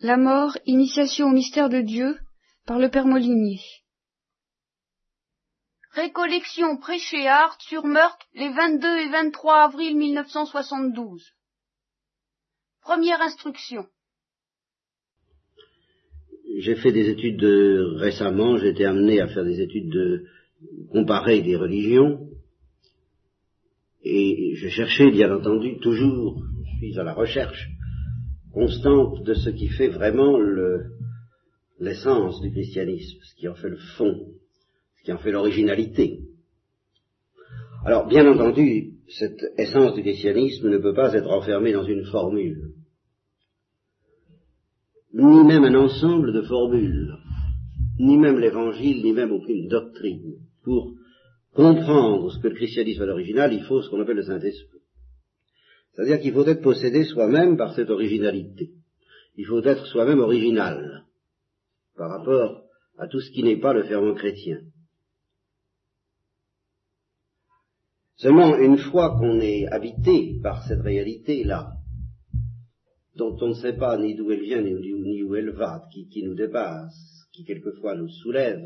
La mort, initiation au mystère de Dieu, par le Père Molinier. Récollection prêchée à Art sur Meurthe les 22 et 23 avril 1972. Première instruction. J'ai fait des études de, récemment, j'ai été amené à faire des études de comparer des religions. Et je cherchais, bien entendu, toujours, je suis à la recherche constante de ce qui fait vraiment l'essence du christianisme, ce qui en fait le fond, ce qui en fait l'originalité. Alors, bien entendu, cette essence du christianisme ne peut pas être enfermée dans une formule, ni même un ensemble de formules, ni même l'évangile, ni même aucune doctrine. Pour comprendre ce que le christianisme est l'original, il faut ce qu'on appelle le Saint-Esprit. C'est-à-dire qu'il faut être possédé soi-même par cette originalité. Il faut être soi-même original par rapport à tout ce qui n'est pas le ferment chrétien. Seulement, une fois qu'on est habité par cette réalité-là, dont on ne sait pas ni d'où elle vient ni où elle va, qui, qui nous dépasse, qui quelquefois nous soulève,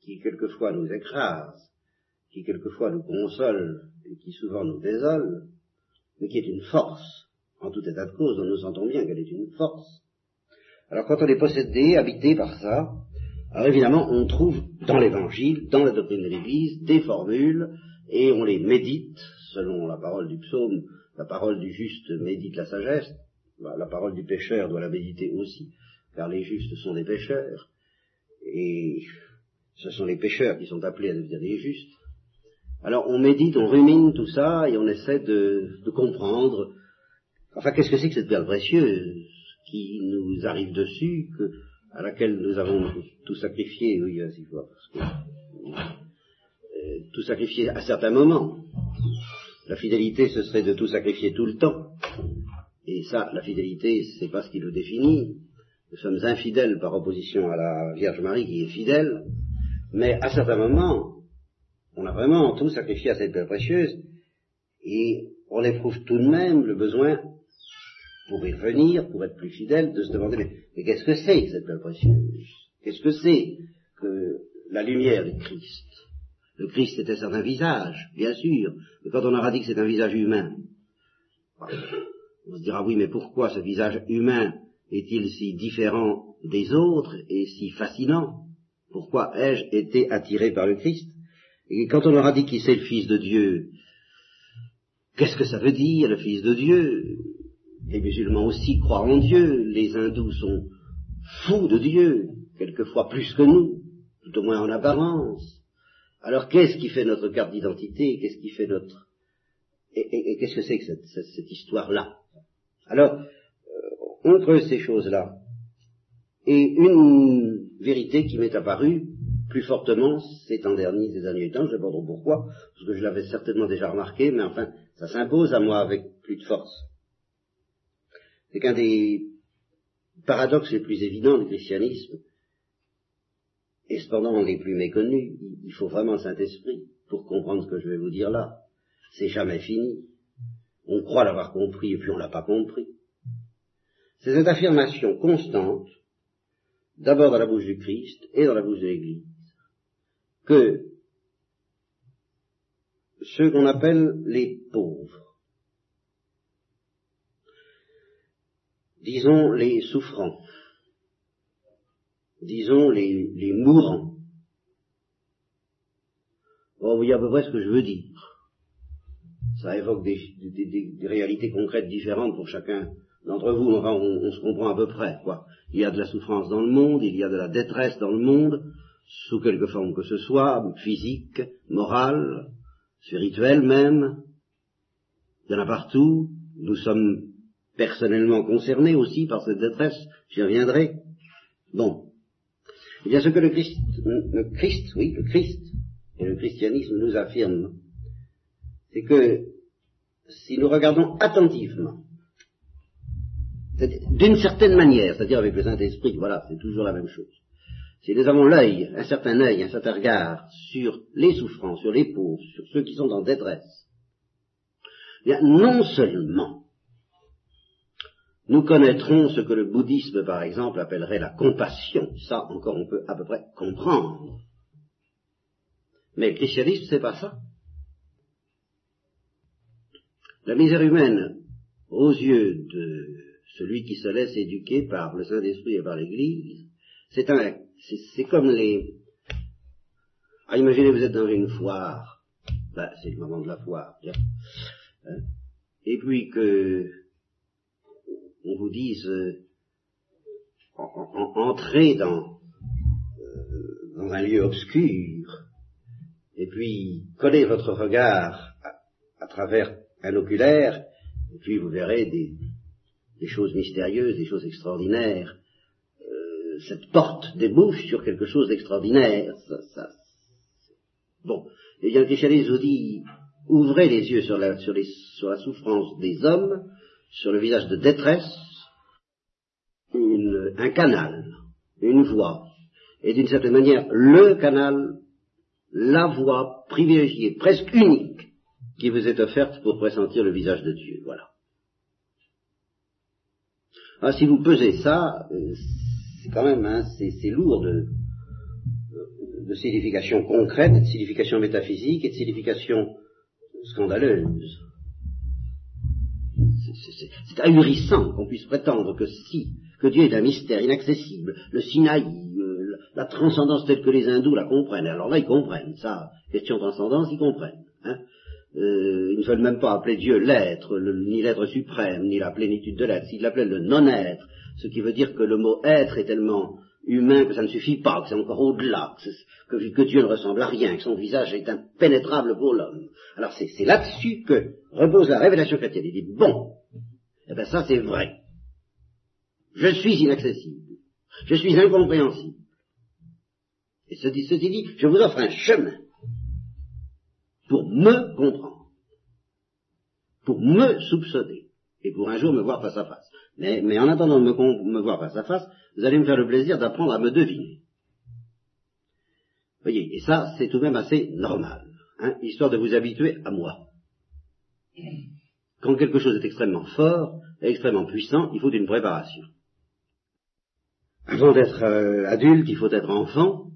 qui quelquefois nous écrase, qui quelquefois nous console et qui souvent nous désole, mais qui est une force, en tout état de cause, dont nous sentons bien qu'elle est une force. Alors quand on est possédé, habité par ça, alors évidemment on trouve dans l'évangile, dans la doctrine de l'Église, des formules, et on les médite, selon la parole du psaume, la parole du juste médite la sagesse, la parole du pécheur doit la méditer aussi, car les justes sont des pécheurs, et ce sont les pécheurs qui sont appelés à devenir des justes. Alors on médite, on rumine tout ça, et on essaie de, comprendre, enfin qu'est-ce que c'est que cette perle précieuse qui nous arrive dessus, que, à laquelle nous avons tout sacrifié, oui, vas-y, parce que, euh, tout sacrifié à certains moments. La fidélité, ce serait de tout sacrifier tout le temps. Et ça, la fidélité, c'est pas ce qui le définit. Nous sommes infidèles par opposition à la Vierge Marie qui est fidèle. Mais à certains moments, on a vraiment tout sacrifié à cette belle précieuse, et on éprouve tout de même le besoin, pour y revenir, pour être plus fidèle, de se demander, mais, qu'est-ce que c'est cette belle précieuse? Qu'est-ce que c'est que la lumière du Christ? Le Christ était certain visage, bien sûr, mais quand on aura dit que c'est un visage humain, on se dira, oui, mais pourquoi ce visage humain est-il si différent des autres et si fascinant? Pourquoi ai-je été attiré par le Christ? Et quand on aura dit qu'il c'est le Fils de Dieu, qu'est-ce que ça veut dire, le Fils de Dieu? Les musulmans aussi croient en Dieu, les hindous sont fous de Dieu, quelquefois plus que nous, tout au moins en apparence. Alors qu'est-ce qui fait notre carte d'identité? Qu'est-ce qui fait notre... Et, qu'est-ce que c'est que cette, histoire-là? Alors, euh, entre ces choses-là, et une vérité qui m'est apparue, plus fortement ces temps derniers, ces derniers temps, je ne sais pas trop pourquoi, parce que je l'avais certainement déjà remarqué, mais enfin, ça s'impose à moi avec plus de force. C'est qu'un des paradoxes les plus évidents du christianisme, et cependant les plus méconnus, il faut vraiment Saint-Esprit pour comprendre ce que je vais vous dire là. C'est jamais fini. On croit l'avoir compris et puis on l'a pas compris. C'est cette affirmation constante, d'abord dans la bouche du Christ et dans la bouche de l'Église, que ceux qu'on appelle les pauvres, disons les souffrants, disons les, mourants, bon, vous voyez à peu près ce que je veux dire. Ça évoque des, réalités concrètes différentes pour chacun d'entre vous, enfin on, on, se comprend à peu près, quoi. Il y a de la souffrance dans le monde, il y a de la détresse dans le monde, sous quelque forme que ce soit, physique, morale, spirituelle même. Il y en a partout. Nous sommes personnellement concernés aussi par cette détresse. J'y reviendrai. Bon. Eh bien, ce que le Christ, le Christ, oui, le Christ et le christianisme nous affirment, c'est que si nous regardons attentivement, d'une certaine manière, c'est-à-dire avec le Saint-Esprit, voilà, c'est toujours la même chose, si nous avons l'œil, un certain œil, un certain regard sur les souffrances, sur les pauvres, sur ceux qui sont en détresse, eh bien, non seulement nous connaîtrons ce que le bouddhisme, par exemple, appellerait la compassion. Ça, encore, on peut à peu près comprendre. Mais le christianisme, c'est pas ça. La misère humaine, aux yeux de celui qui se laisse éduquer par le Saint-Esprit et par l'Église, c'est un, c'est comme les, ah, imaginez vous êtes dans une foire, ben, c'est le moment de la foire, bien. Hein, et puis que on vous dise euh, entrez dans, euh, dans un lieu obscur, et puis collez votre regard à, travers un oculaire, et puis vous verrez des, des choses mystérieuses, des choses extraordinaires. Cette porte débouche sur quelque chose d'extraordinaire. Ça, ça, bon, et bien christianisme vous dit, ouvrez les yeux sur la, souffrance des hommes, sur le visage de détresse, un canal, une voie, et d'une certaine manière le canal, la voie privilégiée, presque unique, qui vous est offerte pour pressentir le visage de Dieu. Voilà. Ah, si vous pesez ça, euh, c'est quand même, hein, c'est lourd de, de signification concrète, de signification métaphysique et de signification scandaleuse. C'est ahurissant qu'on puisse prétendre que si, que Dieu est un mystère inaccessible, le Sinaï, euh, la transcendance telle que les hindous la comprennent, alors là ils comprennent, ça, question transcendance, ils comprennent. Hein. Euh, ils ne veulent même pas appeler Dieu l'être, ni l'être suprême, ni la plénitude de l'être, s'ils l'appellent le non-être, ce qui veut dire que le mot être est tellement humain que ça ne suffit pas, que c'est encore au-delà, que, Dieu ne ressemble à rien, que son visage est impénétrable pour l'homme. Alors c'est là-dessus que repose la révélation chrétienne. Il dit, bon, eh bien ça c'est vrai. Je suis inaccessible. Je suis incompréhensible. Et ceci dit, je vous offre un chemin pour me comprendre, pour me soupçonner, et pour un jour me voir face à face. Mais, mais en attendant de me, voir face à face, vous allez me faire le plaisir d'apprendre à me deviner. Voyez, et ça, c'est tout de même assez normal, hein, histoire de vous habituer à moi. Quand quelque chose est extrêmement fort extrêmement puissant, il faut une préparation. Avant d'être euh, adulte, il faut être enfant.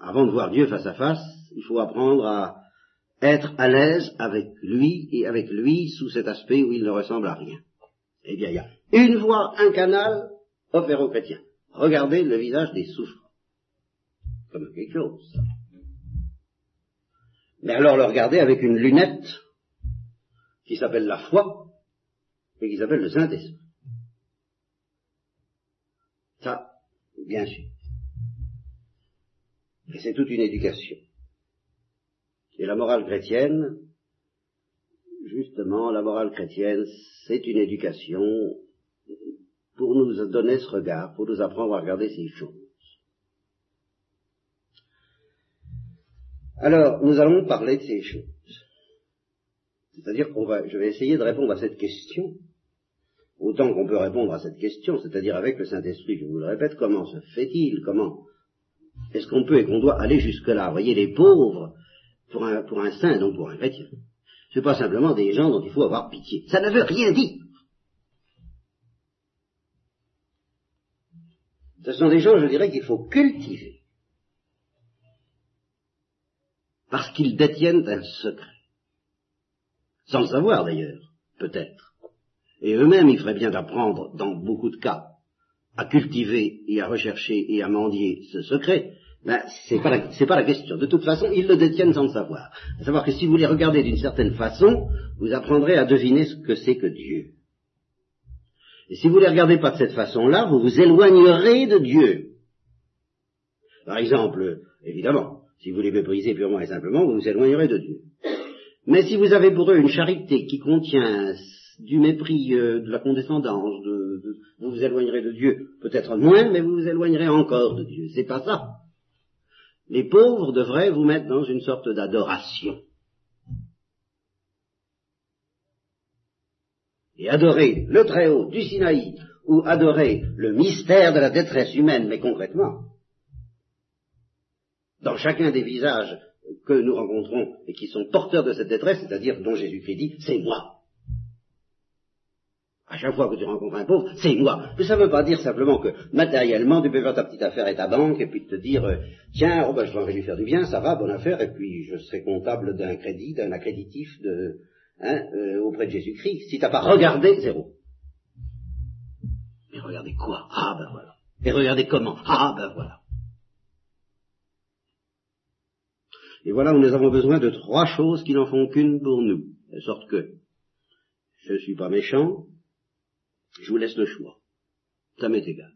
Avant de voir Dieu face à face, il faut apprendre à être à l'aise avec lui et avec lui sous cet aspect où il ne ressemble à rien. Eh bien, il y a une voie, un canal offert aux chrétiens. Regardez le visage des souffrants. Comme quelque chose. Mais alors le regarder avec une lunette qui s'appelle la foi et qui s'appelle le Saint-Esprit. Ça, bien sûr. Et c'est toute une éducation. Et la morale chrétienne, justement, la morale chrétienne, c'est une éducation pour nous donner ce regard, pour nous apprendre à regarder ces choses. Alors, nous allons parler de ces choses. C'est-à-dire qu'on va, je vais essayer de répondre à cette question, autant qu'on peut répondre à cette question, c'est-à-dire avec le Saint-Esprit, je vous le répète, comment se fait-il, comment est-ce qu'on peut et qu'on doit aller jusque-là? Vous voyez, les pauvres, pour un, pour un saint, donc pour un chrétien, ce pas simplement des gens dont il faut avoir pitié. Ça ne veut rien dire. Ce sont des gens, je dirais, qu'il faut cultiver. Parce qu'ils détiennent un secret. Sans le savoir d'ailleurs, peut-être. Et eux-mêmes, il ferait bien d'apprendre, dans beaucoup de cas, à cultiver et à rechercher et à mendier ce secret, ben, c'est pas, pas la question. De toute façon, ils le détiennent sans le savoir. À savoir que si vous les regardez d'une certaine façon, vous apprendrez à deviner ce que c'est que Dieu. Et si vous les regardez pas de cette façon-là, vous vous éloignerez de Dieu. Par exemple, évidemment, si vous les méprisez purement et simplement, vous vous éloignerez de Dieu. Mais si vous avez pour eux une charité qui contient du mépris, euh, de la condescendance, vous vous éloignerez de Dieu, peut-être moins, mais vous vous éloignerez encore de Dieu. C'est pas ça. Les pauvres devraient vous mettre dans une sorte d'adoration. Et adorer le Très-Haut du Sinaï, ou adorer le mystère de la détresse humaine, mais concrètement, dans chacun des visages que nous rencontrons et qui sont porteurs de cette détresse, c'est-à-dire dont Jésus-Christ dit, c'est moi. À chaque fois que tu rencontres un pauvre, c'est moi. Mais ça ne veut pas dire simplement que matériellement, tu peux faire ta petite affaire et ta banque, et puis te dire, euh, tiens, oh ben, je dois lui faire du bien, ça va, bonne affaire, et puis je serai comptable d'un crédit, d'un accréditif de, hein, euh, auprès de Jésus-Christ. Si tu n'as pas regardé, zéro. Mais regardez quoi? Ah ben voilà. Et regardez comment? Ah ben voilà. Et voilà où nous avons besoin de trois choses qui n'en font qu'une pour nous. De sorte que je ne suis pas méchant, je vous laisse le choix. Ça m'est égal.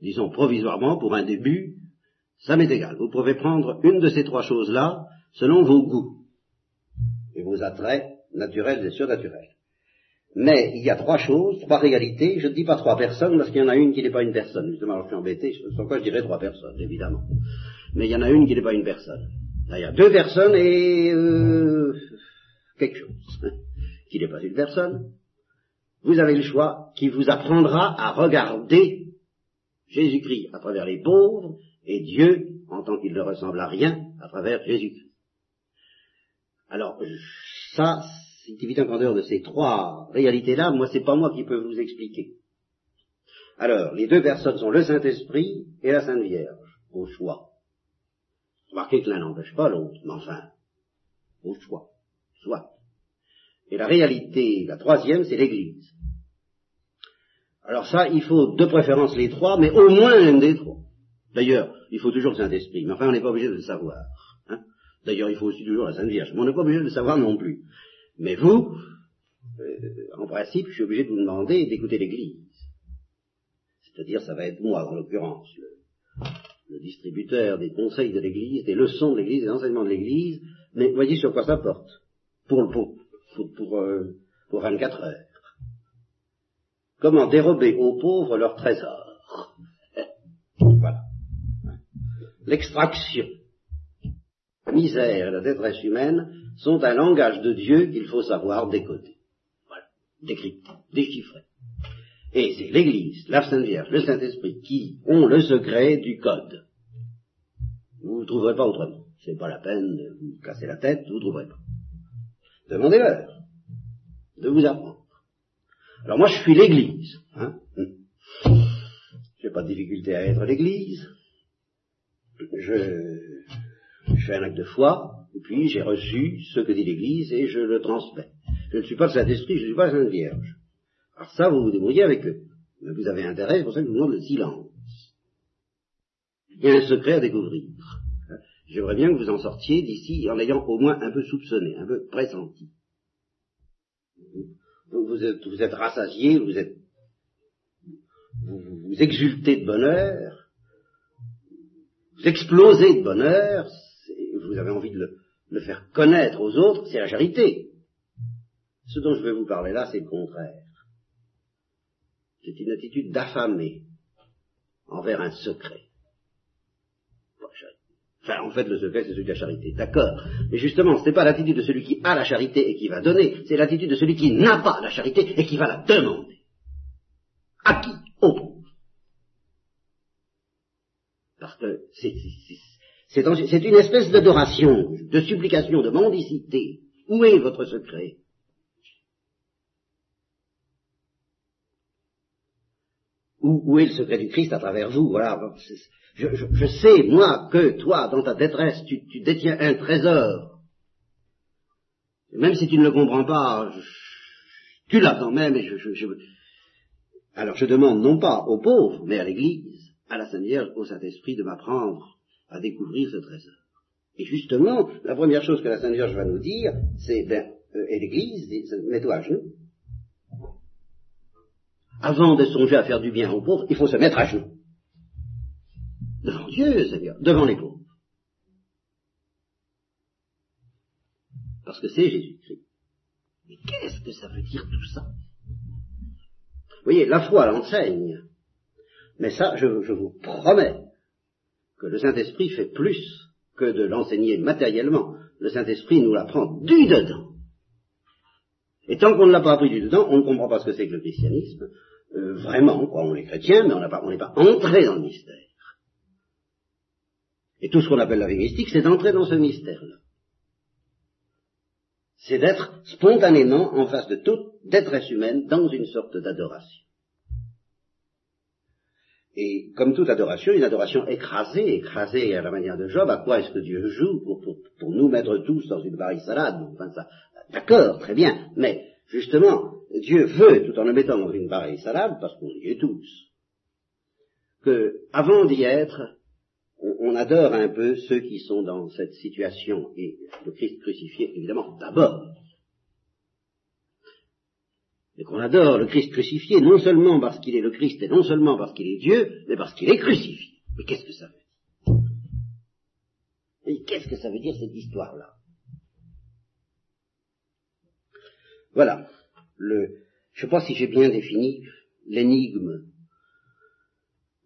Disons provisoirement, pour un début, ça m'est égal. Vous pouvez prendre une de ces trois choses-là selon vos goûts et vos attraits naturels et surnaturels. Mais il y a trois choses, trois réalités. Je ne dis pas trois personnes parce qu'il y en a une qui n'est pas une personne. Justement, alors je suis embêté. Sans quoi je dirais trois personnes, évidemment. Mais il y en a une qui n'est pas une personne. Là, il y a deux personnes et euh, quelque chose qui n'est pas une personne vous avez le choix qui vous apprendra à regarder Jésus-Christ à travers les pauvres et Dieu, en tant qu'il ne ressemble à rien, à travers Jésus-Christ. Alors, ça, c'est évident qu'en dehors de ces trois réalités-là, moi, c'est pas moi qui peux vous expliquer. Alors, les deux personnes sont le Saint-Esprit et la Sainte Vierge, au choix. Remarquez que l'un n'empêche pas l'autre, mais enfin, au choix, soit. Et la réalité, la troisième, c'est l'Église. Alors ça, il faut de préférence les trois, mais au moins l'un des trois. D'ailleurs, il faut toujours le Saint-Esprit, mais enfin, on n'est pas obligé de le savoir. D'ailleurs, il faut aussi toujours la Sainte Vierge, mais on n'est pas obligé de le savoir non plus. Mais vous, euh, en principe, je suis obligé de vous demander d'écouter l'Église. C'est-à-dire, ça va être moi, en l'occurrence, le, distributeur des conseils de l'Église, des leçons de l'Église, des enseignements de l'Église, mais voyez sur quoi ça porte. Pour, le pour, pour, euh, pour 24 heures. Comment dérober aux pauvres leur trésor. Voilà. L'extraction, la misère et la détresse humaine sont un langage de Dieu qu'il faut savoir décoder. Voilà. Décrypter, déchiffrer. Et c'est l'Église, la Sainte Vierge, le Saint-Esprit qui ont le secret du code. Vous ne trouverez pas autrement. C'est pas la peine de vous casser la tête, vous ne trouverez pas. Demandez-leur de vous apprendre. Alors moi, je suis l'Église. Hein je n'ai pas de difficulté à être l'Église. Je, je fais un acte de foi, et puis j'ai reçu ce que dit l'Église et je le transmets. Je ne suis pas le Saint-Esprit, je ne suis pas la Sainte Vierge. Alors ça, vous vous débrouillez avec eux. Mais vous avez intérêt, c'est pour ça que vous le silence. Il y a un secret à découvrir. J'aimerais bien que vous en sortiez d'ici en ayant au moins un peu soupçonné, un peu pressenti. Vous, êtes, vous êtes rassasié, vous êtes vous, exultez de bonheur, vous explosez de bonheur, vous avez envie de le, faire connaître aux autres, c'est la charité. Ce dont je vais vous parler là, c'est le contraire. C'est une attitude d'affamé envers un secret. Enfin, en fait, le secret, c'est celui de la charité. D'accord. Mais justement, ce n'est pas l'attitude de celui qui a la charité et qui va donner, c'est l'attitude de celui qui n'a pas la charité et qui va la demander. À qui? Au pauvre. Parce que c'est une espèce d'adoration, de supplication, de mendicité. Où est votre secret? Où, est le secret du Christ à travers vous? Voilà. Je, sais, moi, que toi, dans ta détresse, tu, détiens un trésor. Même si tu ne le comprends pas, tu l'as quand même. Alors je demande non pas aux pauvres, mais à l'Église, à la Sainte Vierge, au Saint-Esprit de m'apprendre à découvrir ce trésor. Et justement, la première chose que la Sainte Vierge va nous dire, c'est, ben, euh, et l'Église, mets-toi à genoux avant de songer à faire du bien aux pauvres, il faut se mettre à genoux. Devant Dieu, Seigneur, devant les pauvres. Parce que c'est Jésus-Christ. Mais qu'est-ce que ça veut dire tout ça? Vous voyez, la foi l'enseigne. Mais ça, je, je vous promets que le Saint-Esprit fait plus que de l'enseigner matériellement. Le Saint-Esprit nous l'apprend du dedans. Et tant qu'on ne l'a pas appris du dedans, on ne comprend pas ce que c'est que le christianisme, euh, vraiment, quoi, on est chrétien, mais on n'est pas, entré dans le mystère. Et tout ce qu'on appelle la vie mystique, c'est d'entrer dans ce mystère-là. c'est d'être spontanément en face de toute détresse humaine dans une sorte d'adoration. Et comme toute adoration, une adoration écrasée, écrasée à la manière de Job, à quoi est-ce que Dieu joue pour, nous mettre tous dans une barille salade? Enfin, ça, D'accord, très bien, mais justement, Dieu veut, tout en le mettant dans une barille salade, parce qu'on y est tous, que avant d'y être, on, adore un peu ceux qui sont dans cette situation, et le Christ crucifié, évidemment, d'abord. Et qu'on adore le Christ crucifié, non seulement parce qu'il est le Christ, et non seulement parce qu'il est Dieu, mais parce qu'il est crucifié. Mais qu'est-ce que ça veut dire Et qu'est-ce que ça veut dire cette histoire-là Voilà. Le, je pas si j'ai bien défini l'énigme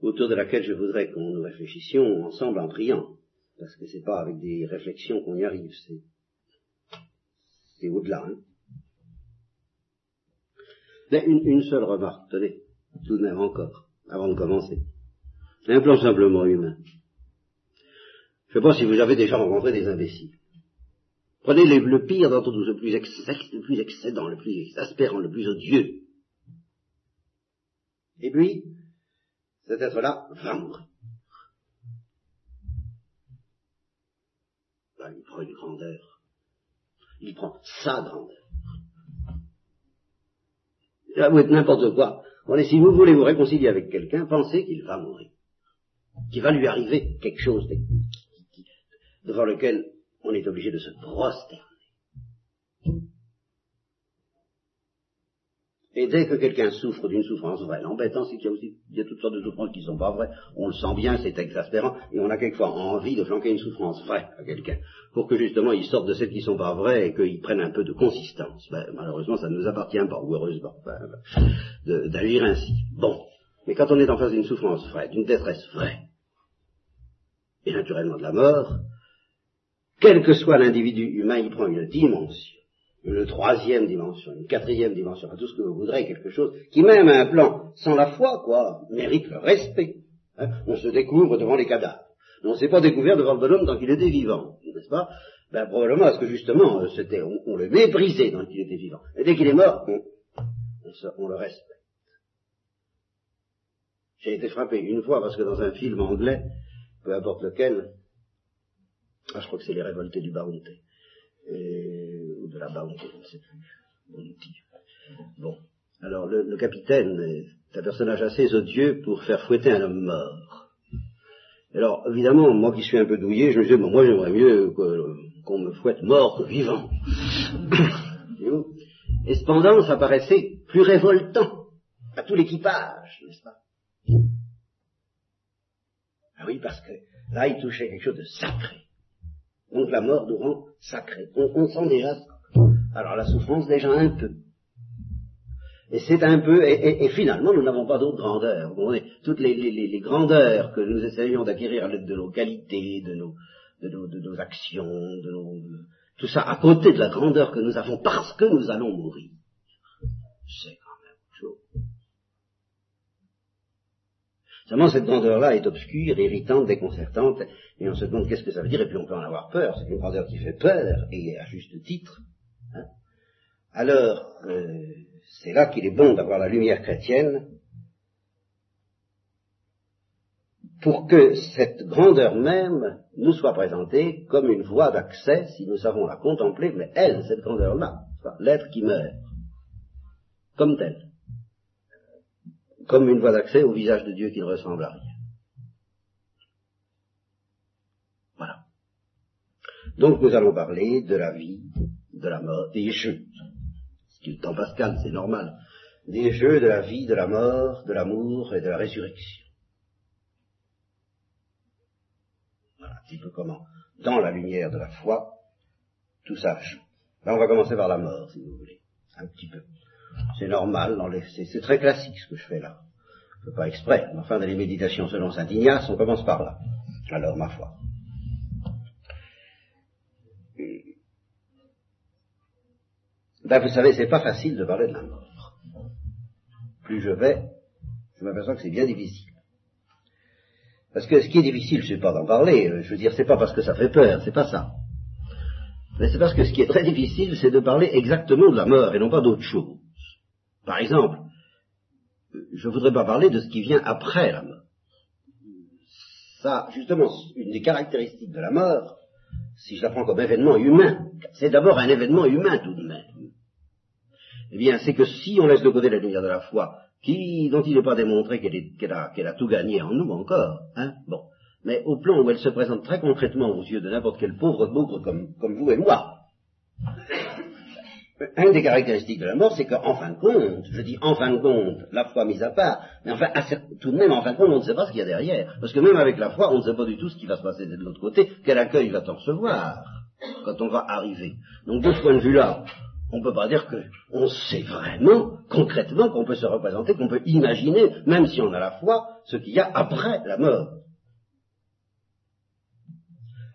autour de laquelle je voudrais qu'on nous réfléchissions ensemble en priant. Parce que c'est pas avec des réflexions qu'on y arrive, c'est, c'est au-delà. Hein. Mais une, une, seule remarque, tenez, tout de même encore, avant de commencer. Un plan simplement humain. Je pas si vous avez déjà rencontré des imbéciles. Prenez le pire d'entre nous, le plus, le plus excédent, le plus exaspérant, le plus odieux. Et puis, cet être-là va mourir. Ben, il prend une grandeur. Il prend sa grandeur. Êtes n'importe quoi. Si vous voulez vous réconcilier avec quelqu'un, pensez qu'il va mourir. Qu'il va lui arriver quelque chose devant lequel on est obligé de se prosterner. Et dès que quelqu'un souffre d'une souffrance vraie, l'embêtant c'est qu'il y a aussi toutes sortes de souffrances qui ne sont pas vraies, on le sent bien, c'est exaspérant, et on a quelquefois envie de flanquer une souffrance vraie à quelqu'un, pour que justement il sorte de celles qui ne sont pas vraies et qu'il prenne un peu de consistance. Ben, malheureusement, ça ne nous appartient pas, ou heureusement, ben, d'agir ainsi. Bon. Mais quand on est en face d'une souffrance vraie, d'une détresse vraie, et naturellement de la mort, quel que soit l'individu humain, il prend une dimension une troisième dimension, une quatrième dimension, tout ce que vous voudrez, quelque chose qui même à un plan sans la foi, quoi, mérite le respect. Hein. on se découvre devant les cadavres. on ne s'est pas découvert devant le bonhomme tant qu'il était vivant, n'est-ce pas? Ben, Probablement parce que justement, euh, c'était, on, le méprisait tant qu'il était vivant. Et dès qu'il est mort, on, le respecte. J'ai été frappé une fois parce que dans un film anglais, peu importe lequel, ah, je crois que c'est les révoltés du Bounty, de la bounty, je ne sais plus. Bon. Alors, le, capitaine est un personnage assez odieux pour faire fouetter un homme mort. Alors, évidemment, moi qui suis un peu douillé, je me dis, moi j'aimerais mieux qu'on me fouette mort que vivant. Et cependant, ça paraissait plus révoltant à tout l'équipage, n'est-ce pas? Ah oui, parce que là, il touchait quelque chose de sacré. Donc la mort nous rend sacré. On, sent déjà. Alors la souffrance déjà un peu. Et c'est un peu, et, finalement, nous n'avons pas d'autre grandeur. toutes les, grandeurs que nous essayons d'acquérir à l'aide de nos qualités, de nos, de nos, actions, de nos, tout ça à côté de la grandeur que nous avons parce que nous allons mourir. C'est quand même chaud. Seulement, cette grandeur-là est obscure, irritante, déconcertante, et on se demande qu'est-ce que ça veut dire, et puis on peut en avoir peur. C'est une grandeur qui fait peur, et à juste titre. Hein? Alors, euh, c'est là qu'il est bon d'avoir la lumière chrétienne pour que cette grandeur même nous soit présentée comme une voie d'accès, si nous savons la contempler, mais elle, cette grandeur-là, l'être qui meurt, comme tel comme une voie d'accès au visage de Dieu qui ne ressemble à rien. Voilà. Donc nous allons parler de la vie, de la mort, des jeux. C'est le temps pascal, c'est normal. Des jeux de la vie, de la mort, de l'amour et de la résurrection. Voilà un petit peu comment, dans la lumière de la foi, tout ça joue. Là, on va commencer par la mort, si vous voulez. Un petit peu. C'est normal, c'est très classique ce que je fais là. Je fais pas exprès, mais enfin dans les méditations selon Saint Ignace, on commence par là. Alors, ma foi. Ben, vous savez, c'est pas facile de parler de la mort. Plus je vais, je m'aperçois que c'est bien difficile. Parce que ce qui est difficile, c'est pas d'en parler. Je veux dire, c'est pas parce que ça fait peur, c'est pas ça. Mais c'est parce que ce qui est très difficile, c'est de parler exactement de la mort et non pas d'autre chose. Par exemple, je ne voudrais pas parler de ce qui vient après la mort. Ça, justement, une des caractéristiques de la mort, si je la prends comme événement humain, c'est d'abord un événement humain tout de même. Eh bien, c'est que si on laisse de côté la lumière de la foi, qui, dont il n'est pas démontré qu'elle a, tout gagné en nous encore, hein, bon, mais au plan où elle se présente très concrètement aux yeux de n'importe quel pauvre bougre comme, comme vous et moi, une des caractéristiques de la mort, c'est qu'en fin de compte, je dis en fin de compte, la foi mise à part, mais enfin, tout de même, en fin de compte, on ne sait pas ce qu'il y a derrière. Parce que même avec la foi, on ne sait pas du tout ce qui va se passer de l'autre côté, quel accueil va-t-on recevoir quand on va arriver. Donc de ce point de vue-là, on ne peut pas dire qu'on sait vraiment, concrètement, qu'on peut se représenter, qu'on peut imaginer, même si on a la foi, ce qu'il y a après la mort.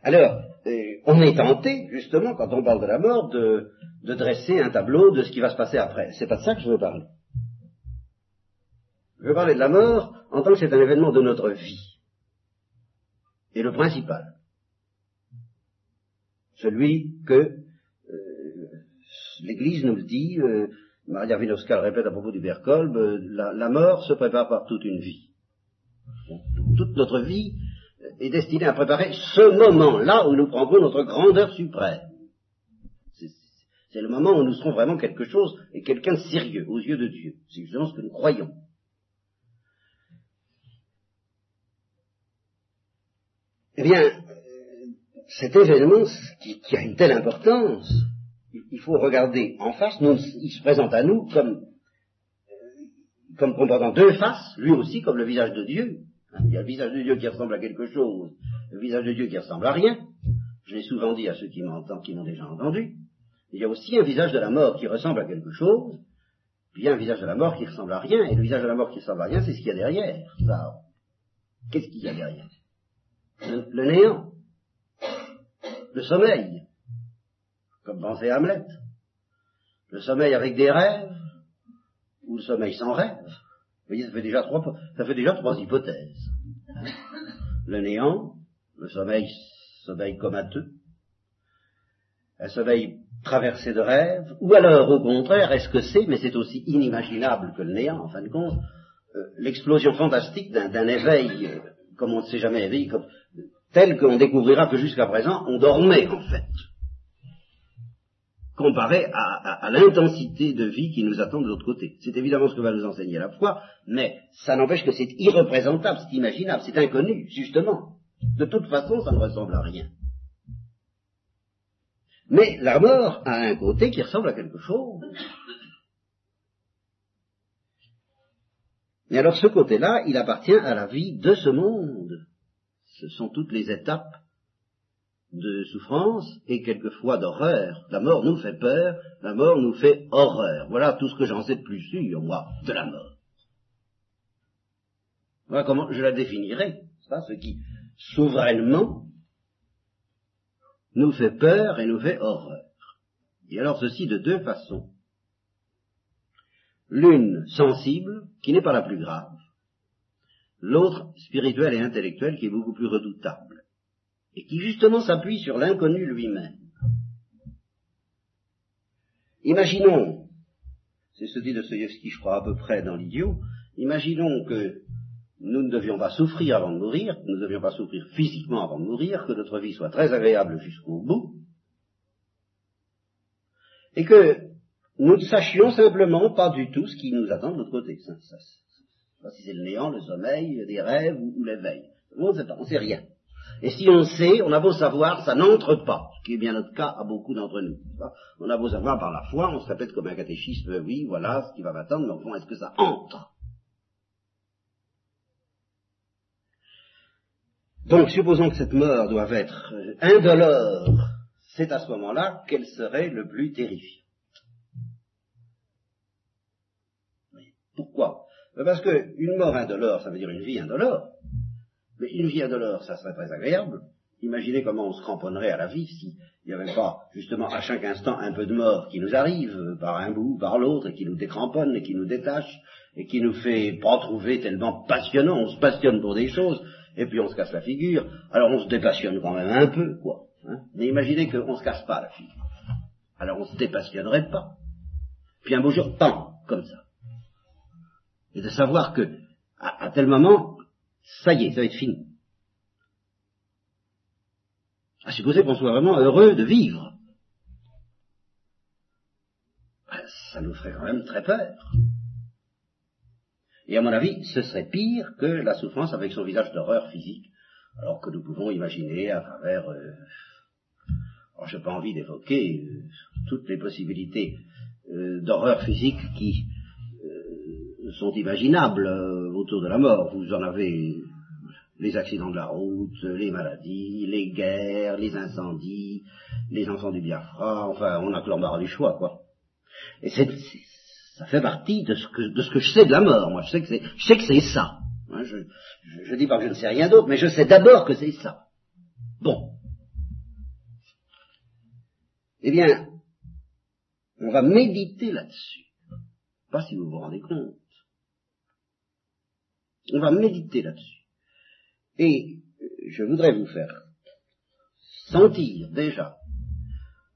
Alors, euh, on est tenté, justement, quand on parle de la mort, de, dresser un tableau de ce qui va se passer après. C'est pas de ça que je veux parler. Je veux parler de la mort en tant que c'est un événement de notre vie. Et le principal. Celui que l'Église nous le dit, euh, Maria Vinowska le répète à propos du Berkolb, euh, la, mort se prépare par toute une vie. toute notre vie est destiné à préparer ce moment-là où nous prendrons notre grandeur suprême. C'est le moment où nous serons vraiment quelque chose et quelqu'un de sérieux aux yeux de Dieu. C'est justement ce que nous croyons. Eh bien, cet événement qui, a une telle importance, il faut regarder en face, il se présente à nous comme, comme comportant deux faces, lui aussi comme le visage de Dieu, il y a le visage de Dieu qui ressemble à quelque chose, le visage de Dieu qui ressemble à rien. Je l'ai souvent dit à ceux qui m'entendent, qui m'ont déjà entendu. Il y a aussi un visage de la mort qui ressemble à quelque chose, puis il y a un visage de la mort qui ressemble à rien, et le visage de la mort qui ressemble à rien, c'est ce qu'il y a derrière. Qu'est-ce qu'il y a derrière? Le, néant, le sommeil, comme pensait Hamlet, le sommeil avec des rêves, ou le sommeil sans rêve voyez, ça fait déjà trois, ça fait déjà trois hypothèses. Le néant, le sommeil, sommeil comateux, un sommeil traversé de rêves, ou alors au contraire, est-ce que c'est, mais c'est aussi inimaginable que le néant, en fin de compte, euh, l'explosion fantastique d'un éveil, euh, comme on ne s'est jamais éveillé, tel qu'on découvrira que jusqu'à présent, on dormait en fait comparé à, l'intensité de vie qui nous attend de l'autre côté. C'est évidemment ce que va nous enseigner la foi, mais ça n'empêche que c'est irreprésentable, c'est imaginable, c'est inconnu, justement. De toute façon, ça ne ressemble à rien. Mais la mort a un côté qui ressemble à quelque chose. Et alors ce côté-là, il appartient à la vie de ce monde. Ce sont toutes les étapes de souffrance et quelquefois d'horreur. La mort nous fait peur, la mort nous fait horreur. Voilà tout ce que j'en sais de plus sûr, moi, de la mort. Voilà comment je la définirais. Ça, ce qui, souverainement, nous fait peur et nous fait horreur. Et alors ceci de deux façons. L'une sensible, qui n'est pas la plus grave, l'autre spirituelle et intellectuelle, qui est beaucoup plus redoutable et qui justement s'appuie sur l'inconnu lui-même. Imaginons, c'est ce dit Dostoevsky, je crois, à peu près dans l'idiot, imaginons que nous ne devions pas souffrir avant de mourir, nous ne devions pas souffrir physiquement avant de mourir, que notre vie soit très agréable jusqu'au bout, et que nous ne sachions simplement pas du tout ce qui nous attend de l'autre côté. Ça, ça, si c'est le néant, le sommeil, des rêves ou, l'éveil. On ne sait rien. Et si on sait, on a beau savoir, ça n'entre pas, ce qui est bien notre cas à beaucoup d'entre nous. On a beau savoir par la foi, on se répète comme un catéchisme, oui, voilà ce qui va m'attendre, mais au fond, est-ce que ça entre? Donc, supposons que cette mort doit être indolore, c'est à ce moment-là qu'elle serait le plus terrifiante. Pourquoi? Parce qu'une mort indolore, ça veut dire une vie indolore. Mais une vie indolore, ça serait très agréable. Imaginez comment on se cramponnerait à la vie s'il n'y avait pas justement à chaque instant un peu de mort qui nous arrive par un bout, par l'autre, et qui nous décramponne, et qui nous détache, et qui nous fait pas trouver tellement passionnant. On se passionne pour des choses, et puis on se casse la figure. Alors on se dépassionne quand même un peu, quoi. Hein. Mais imaginez qu'on ne se casse pas la fille. Alors on ne se dépassionnerait pas. Puis un beau jour, tant, comme ça. Et de savoir que, à, tel moment, ça y est, ça va être fini. À supposer qu'on soit vraiment heureux de vivre. Ben, ça nous ferait quand même très peur. Et à mon avis, ce serait pire que la souffrance avec son visage d'horreur physique, alors que nous pouvons imaginer à travers... Euh, alors je n'ai pas envie d'évoquer euh, toutes les possibilités euh, d'horreur physique qui sont imaginables autour de la mort. Vous en avez les accidents de la route, les maladies, les guerres, les incendies, les enfants du Biafra, enfin, on a que l'embarras du choix, quoi. Et ça fait partie de ce, que, de ce que je sais de la mort. Moi, je sais que c'est, je sais que c'est ça. Hein, je, je, dis pas que je ne sais rien d'autre, mais je sais d'abord que c'est ça. Bon. Eh bien, on va méditer là-dessus. Pas si vous vous rendez compte. On va méditer là-dessus. Et je voudrais vous faire sentir déjà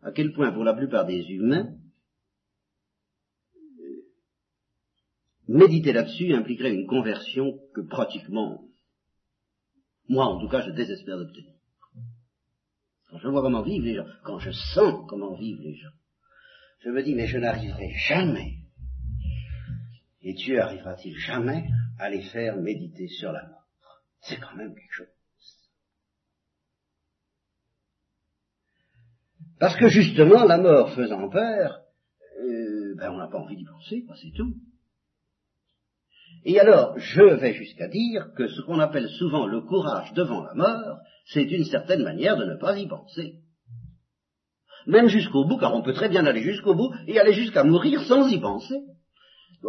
à quel point pour la plupart des humains, méditer là-dessus impliquerait une conversion que pratiquement, moi en tout cas, je désespère d'obtenir. Quand je vois comment vivent les gens, quand je sens comment vivent les gens, je me dis, mais je n'arriverai jamais, et Dieu arrivera-t-il jamais à faire méditer sur la mort C'est quand même quelque chose. Parce que justement, la mort faisant peur, euh, ben on n'a pas envie d'y penser, c'est tout. Et alors, je vais jusqu'à dire que ce qu'on appelle souvent le courage devant la mort, c'est une certaine manière de ne pas y penser. Même jusqu'au bout, car on peut très bien aller jusqu'au bout et aller jusqu'à mourir sans y penser.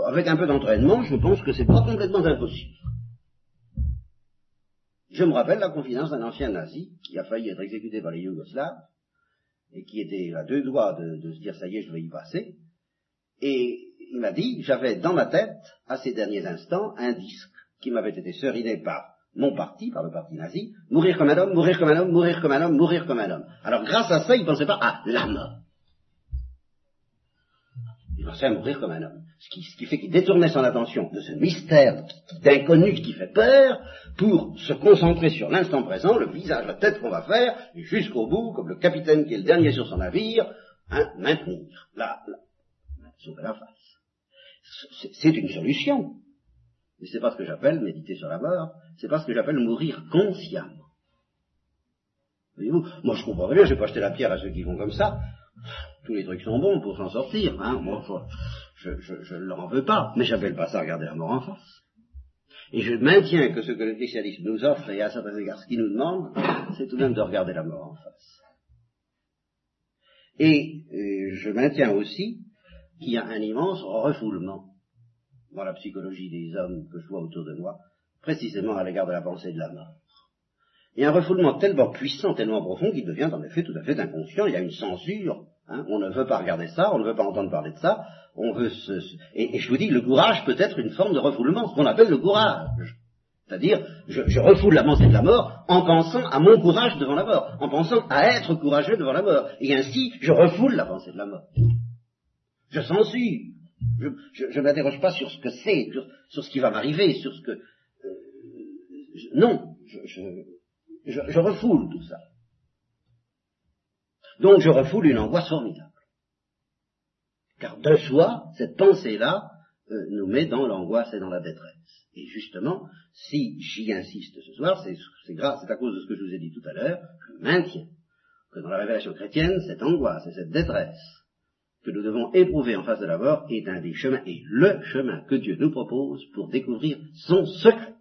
Avec un peu d'entraînement, je pense que c'est pas complètement impossible. Je me rappelle la confidence d'un ancien nazi qui a failli être exécuté par les Yougoslaves et qui était à deux doigts de, se dire ça y est, je vais y passer. Et il m'a dit, j'avais dans ma tête, à ces derniers instants, un disque qui m'avait été seriné par mon parti, par le parti nazi, mourir comme un homme, mourir comme un homme, mourir comme un homme, mourir comme un homme. Alors grâce à ça, il ne pensait pas à la mort. Il pensait à mourir comme un homme. Ce qui, fait qu'il détournait son attention de ce mystère d'inconnu qui fait peur pour se concentrer sur l'instant présent, le visage, la tête qu'on va faire, et jusqu'au bout, comme le capitaine qui est le dernier sur son navire, hein, maintenir, la, la, sauver la face c'est une solution. Mais c'est pas ce que j'appelle méditer sur la mort, c'est pas ce que j'appelle mourir consciemment. Voyez-vous, moi je comprends bien, je vais pas acheter la pierre à ceux qui vont comme ça. Tous les trucs sont bons pour s'en sortir, hein. Moi, je, ne leur en veux pas, mais j'appelle pas ça regarder la mort en face. Et je maintiens que ce que le christianisme nous offre, et à certains égards ce qu'il nous demande, c'est tout de même de regarder la mort en face. Et, et je maintiens aussi qu'il y a un immense refoulement dans la psychologie des hommes que je vois autour de moi, précisément à l'égard de la pensée de la mort. A un refoulement tellement puissant, tellement profond, qu'il devient en effet tout à fait inconscient. Il y a une censure. Hein. On ne veut pas regarder ça, on ne veut pas entendre parler de ça. On veut se... et, je vous dis, le courage peut être une forme de refoulement, ce qu'on appelle le courage. C'est-à-dire, je, je, refoule la pensée de la mort en pensant à mon courage devant la mort, en pensant à être courageux devant la mort. Et ainsi, je refoule la pensée de la mort. Je censure. Je ne m'interroge pas sur ce que c'est, sur, ce qui va m'arriver, sur ce que... Euh, non, je, refoule tout ça. Donc je refoule une angoisse formidable. Car de soi, cette pensée-là euh, nous met dans l'angoisse et dans la détresse. Et justement, si j'y insiste ce soir, c'est à cause de ce que je vous ai dit tout à l'heure, je maintiens que dans la révélation chrétienne, cette angoisse et cette détresse que nous devons éprouver en face de la mort est un des chemins, et le chemin que Dieu nous propose pour découvrir son secret.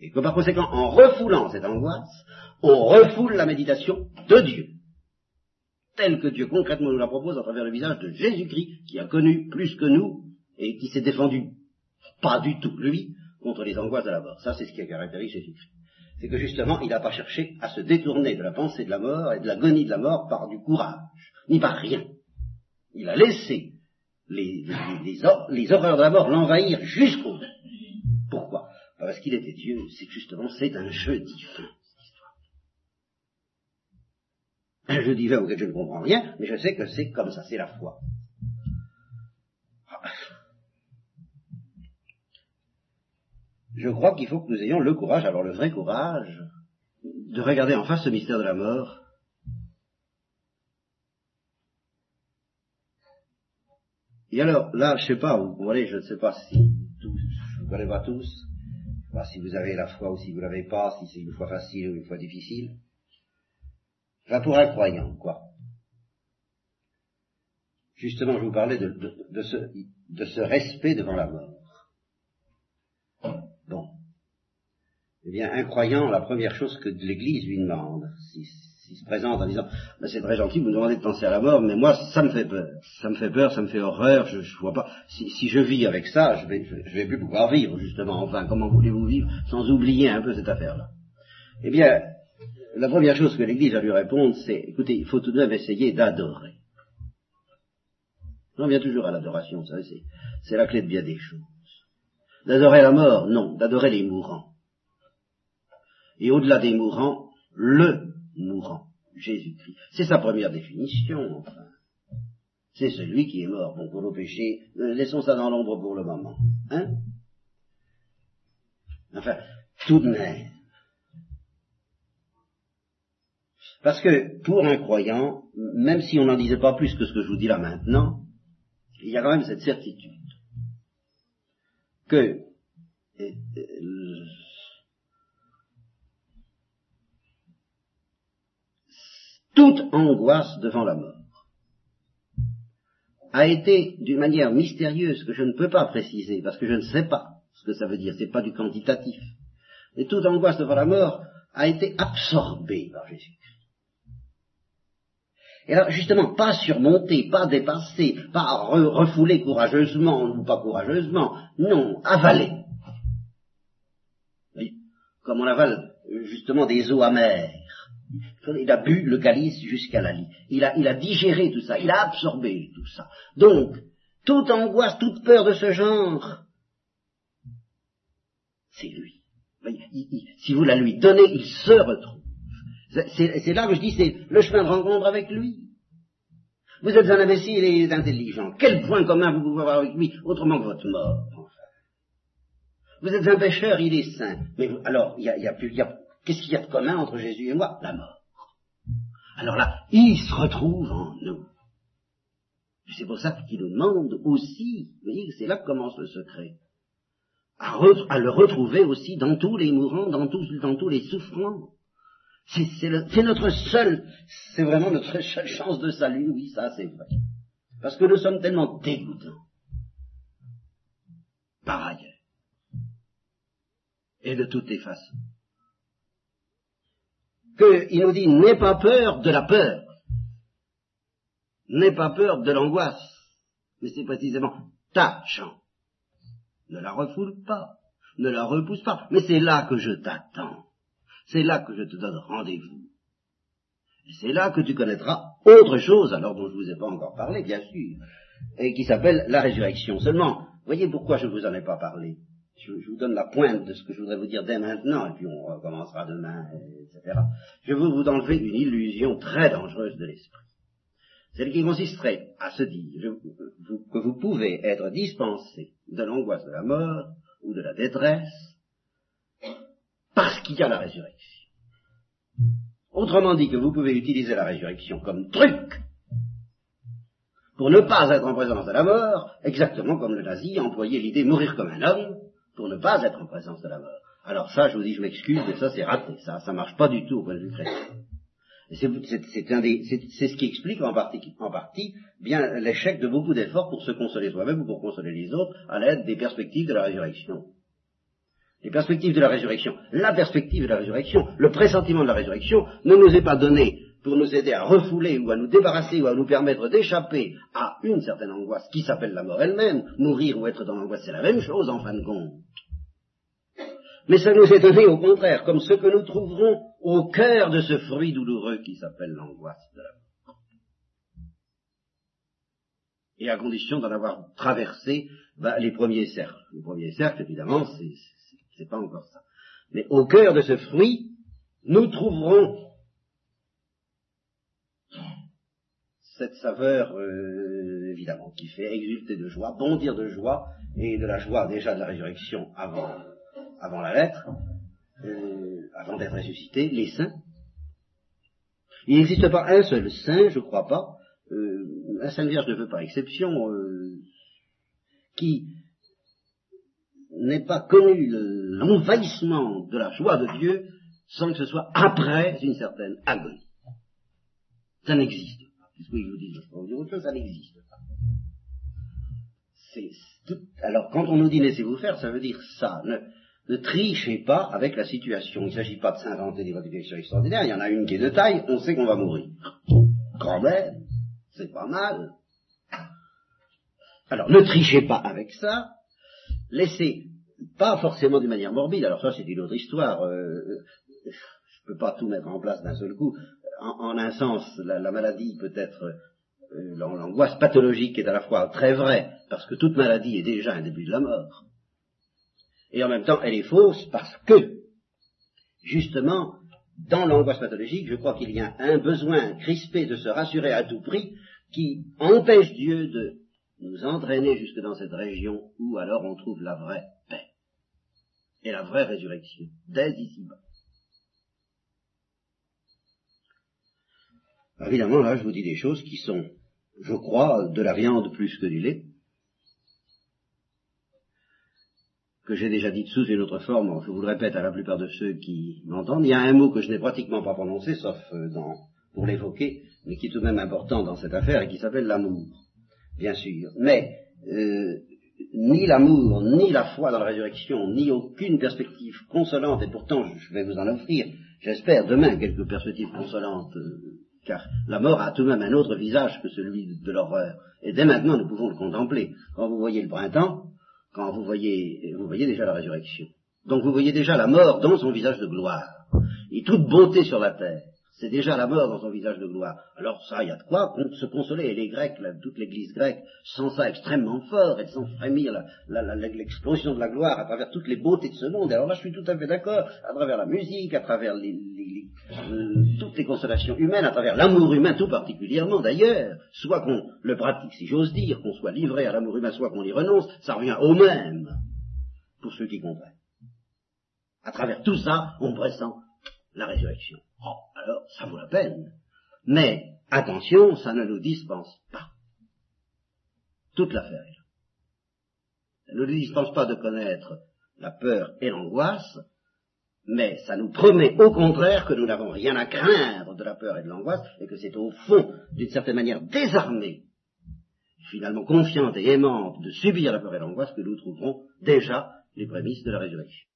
Et que par conséquent, en refoulant cette angoisse, on refoule la méditation de Dieu, telle que Dieu concrètement nous la propose à travers le visage de Jésus-Christ, qui a connu plus que nous, et qui s'est défendu, pas du tout, lui, contre les angoisses de la mort. Ça, c'est ce qui caractérise Jésus-Christ. C'est que justement, il n'a pas cherché à se détourner de la pensée de la mort et de l'agonie de la mort par du courage, ni par rien. Il a laissé les, horreurs de la mort l'envahir jusqu'au bout. Pourquoi? Parce qu'il était Dieu, c'est justement, c'est un jeu divin, cette histoire. Je divin auquel je ne comprends rien, mais je sais que c'est comme ça, c'est la foi. Je crois qu'il faut que nous ayons le courage, alors le vrai courage, de regarder en face ce mystère de la mort. Et alors, là, je sais pas, vous voyez, je ne sais pas si tous, je ne connais pas tous, pas si vous avez la foi ou si vous l'avez pas, si c'est une foi facile ou une foi difficile. Enfin, pour un croyant, quoi. Justement, je vous parlais de, ce, respect devant la mort. Bon. Eh bien, un croyant, la première chose que l'Église lui demande, s'il si, se présente en disant ben, c'est très gentil, vous me demandez de penser à la mort, mais moi, ça me fait peur. Ça me fait peur, ça me fait horreur, je, je vois pas. Si, je vis avec ça, je vais, je vais plus pouvoir vivre, justement. Enfin, comment voulez-vous vivre sans oublier un peu cette affaire-là? Eh bien, la première chose que l'Église va lui répondre, c'est, écoutez, il faut tout de même essayer d'adorer. On vient toujours à l'adoration, savez, c'est la clé de bien des choses. D'adorer la mort, non, d'adorer les mourants. Et au-delà des mourants, le mourant, Jésus-Christ. C'est sa première définition, enfin. C'est celui qui est mort bon, pour nos péchés. Euh, laissons ça dans l'ombre pour le moment. Hein Enfin, tout de même, Parce que pour un croyant, même si on n'en disait pas plus que ce que je vous dis là maintenant, il y a quand même cette certitude que euh, euh, toute angoisse devant la mort a été d'une manière mystérieuse que je ne peux pas préciser parce que je ne sais pas ce que ça veut dire, c'est pas du quantitatif. Mais toute angoisse devant la mort a été absorbée par Jésus. Et alors, justement, pas surmonter, pas dépasser, pas refouler courageusement ou pas courageusement, non, avaler. Comme on avale justement des eaux amères. Il a bu le calice jusqu'à la a, il a digéré tout ça, il a absorbé tout ça. Donc, toute angoisse, toute peur de ce genre, c'est lui. si vous la lui donnez, il se retrouve. C'est là que je dis, c'est le chemin de rencontre avec lui. Vous êtes un imbécile et intelligent. Quel point commun vous pouvez avoir avec lui, autrement que votre mort Vous êtes un pécheur, il est saint. Mais alors, y a, qu'est-ce qu'il y a de commun entre Jésus et moi? La mort. Alors là, il se retrouve en nous. C'est pour ça qu'il nous demande aussi, vous voyez, c'est là que commence le secret, à, le retrouver aussi dans tous les mourants, dans tous les souffrants. C'est notre seule, c'est vraiment notre seule chance de salut, oui, ça c'est vrai. Parce que nous sommes tellement dégoûtants. Par ailleurs. Et de toutes les façons. Qu'il nous dit, n'aie pas peur de la peur. N'aie pas peur de l'angoisse. Mais c'est précisément ta chance. Ne la refoule pas. Ne la repousse pas. Mais c'est là que je t'attends. C'est là que je te donne rendez-vous. C'est là que tu connaîtras autre chose, alors dont je ne vous ai pas encore parlé, bien sûr, et qui s'appelle la résurrection. Seulement, voyez pourquoi je ne vous en ai pas parlé. Je, vous donne la pointe de ce que je voudrais vous dire dès maintenant, et puis on recommencera demain, etc. Je veux vous enlever une illusion très dangereuse de l'esprit. Celle qui consisterait à se dire que vous pouvez être dispensé de l'angoisse de la mort ou de la détresse parce qu'il y a la résurrection. Autrement dit que vous pouvez utiliser la résurrection comme truc pour ne pas être en présence de la mort, exactement comme le nazi a employé l'idée mourir comme un homme pour ne pas être en présence de la mort. Alors ça, je vous dis, je m'excuse, mais ça c'est raté, ça, ça marche pas du tout au point de vue chrétien. C'est ce qui explique en partie, en partie bien l'échec de beaucoup d'efforts pour se consoler soi-même ou pour consoler les autres à l'aide des perspectives de la résurrection les perspectives de la résurrection, la perspective de la résurrection, le pressentiment de la résurrection ne nous est pas donné pour nous aider à refouler ou à nous débarrasser ou à nous permettre d'échapper à une certaine angoisse qui s'appelle la mort elle-même. Mourir ou être dans l'angoisse, c'est la même chose en fin de compte. Mais ça nous est donné au contraire, comme ce que nous trouverons au cœur de ce fruit douloureux qui s'appelle l'angoisse de la mort. Et à condition d'en avoir traversé bah, les premiers cercles. Les premiers cercles, évidemment, c'est c'est pas encore ça. Mais au cœur de ce fruit, nous trouverons cette saveur, euh, évidemment, qui fait exulter de joie, bondir de joie, et de la joie déjà de la résurrection avant, avant la lettre, euh, avant d'être ressuscité, les saints. Il n'existe pas un seul saint, je crois pas, euh, la Sainte Vierge ne veut pas exception, qui n'ait pas connu l'envahissement de la joie de Dieu sans que ce soit après une certaine agonie. Ça n'existe pas. C'est ce que je vous dis, je vous dire autre chose, ça n'existe pas. Alors, quand on nous dit laissez-vous faire, ça veut dire ça. Ne, trichez pas avec la situation. Il ne s'agit pas de s'inventer des motivations extraordinaires. Il y en a une qui est de taille, on sait qu'on va mourir. Quand même, c'est pas mal. Alors, ne trichez pas avec ça. Laissez, pas forcément d'une manière morbide, alors ça c'est une autre histoire. Euh, je ne peux pas tout mettre en place d'un seul coup. En, un sens, la, maladie peut être euh, l'angoisse pathologique est à la fois très vraie, parce que toute maladie est déjà un début de la mort, et en même temps elle est fausse parce que, justement, dans l'angoisse pathologique, je crois qu'il y a un besoin crispé de se rassurer à tout prix qui empêche Dieu de nous entraîner jusque dans cette région où alors on trouve la vraie paix et la vraie résurrection, dès ici-bas. Évidemment, là, je vous dis des choses qui sont, je crois, de la viande plus que du lait, que j'ai déjà dit sous une autre forme, je vous le répète à la plupart de ceux qui m'entendent, il y a un mot que je n'ai pratiquement pas prononcé, sauf euh, pour l'évoquer, mais qui est tout de même important dans cette affaire et qui s'appelle l'amour, bien sûr. Mais euh, ni l'amour, ni la foi dans la résurrection, ni aucune perspective consolante, et pourtant je vais vous en offrir, j'espère demain quelques perspectives consolantes euh, car la mort a tout de même un autre visage que celui de l'horreur. Et dès maintenant, nous pouvons le contempler. Quand vous voyez le printemps, quand vous voyez, vous voyez déjà la résurrection. Donc vous voyez déjà la mort dans son visage de gloire. Et toute bonté sur la terre c'est déjà la mort dans son visage de gloire. Alors ça, il y a de quoi se consoler. Et les Grecs, toute l'Église grecque, sent ça extrêmement fort, et sent frémir l'explosion de la gloire à travers toutes les beautés de ce monde. Alors là, je suis tout à fait d'accord, à travers la musique, à travers euh, toutes les consolations humaines, à travers l'amour humain tout particulièrement d'ailleurs, soit qu'on le pratique, si j'ose dire, qu'on soit livré à l'amour humain, soit qu'on y renonce, ça revient au même pour ceux qui comprennent. À travers tout ça, on pressent la résurrection. Oh, alors ça vaut la peine. Mais attention, ça ne nous dispense pas. Toute l'affaire est là. Ça ne nous dispense pas de connaître la peur et l'angoisse, mais ça nous promet au contraire que nous n'avons rien à craindre de la peur et de l'angoisse, et que c'est au fond, d'une certaine manière désarmée, finalement confiante et aimante de subir la peur et l'angoisse, que nous trouverons déjà les prémices de la résurrection.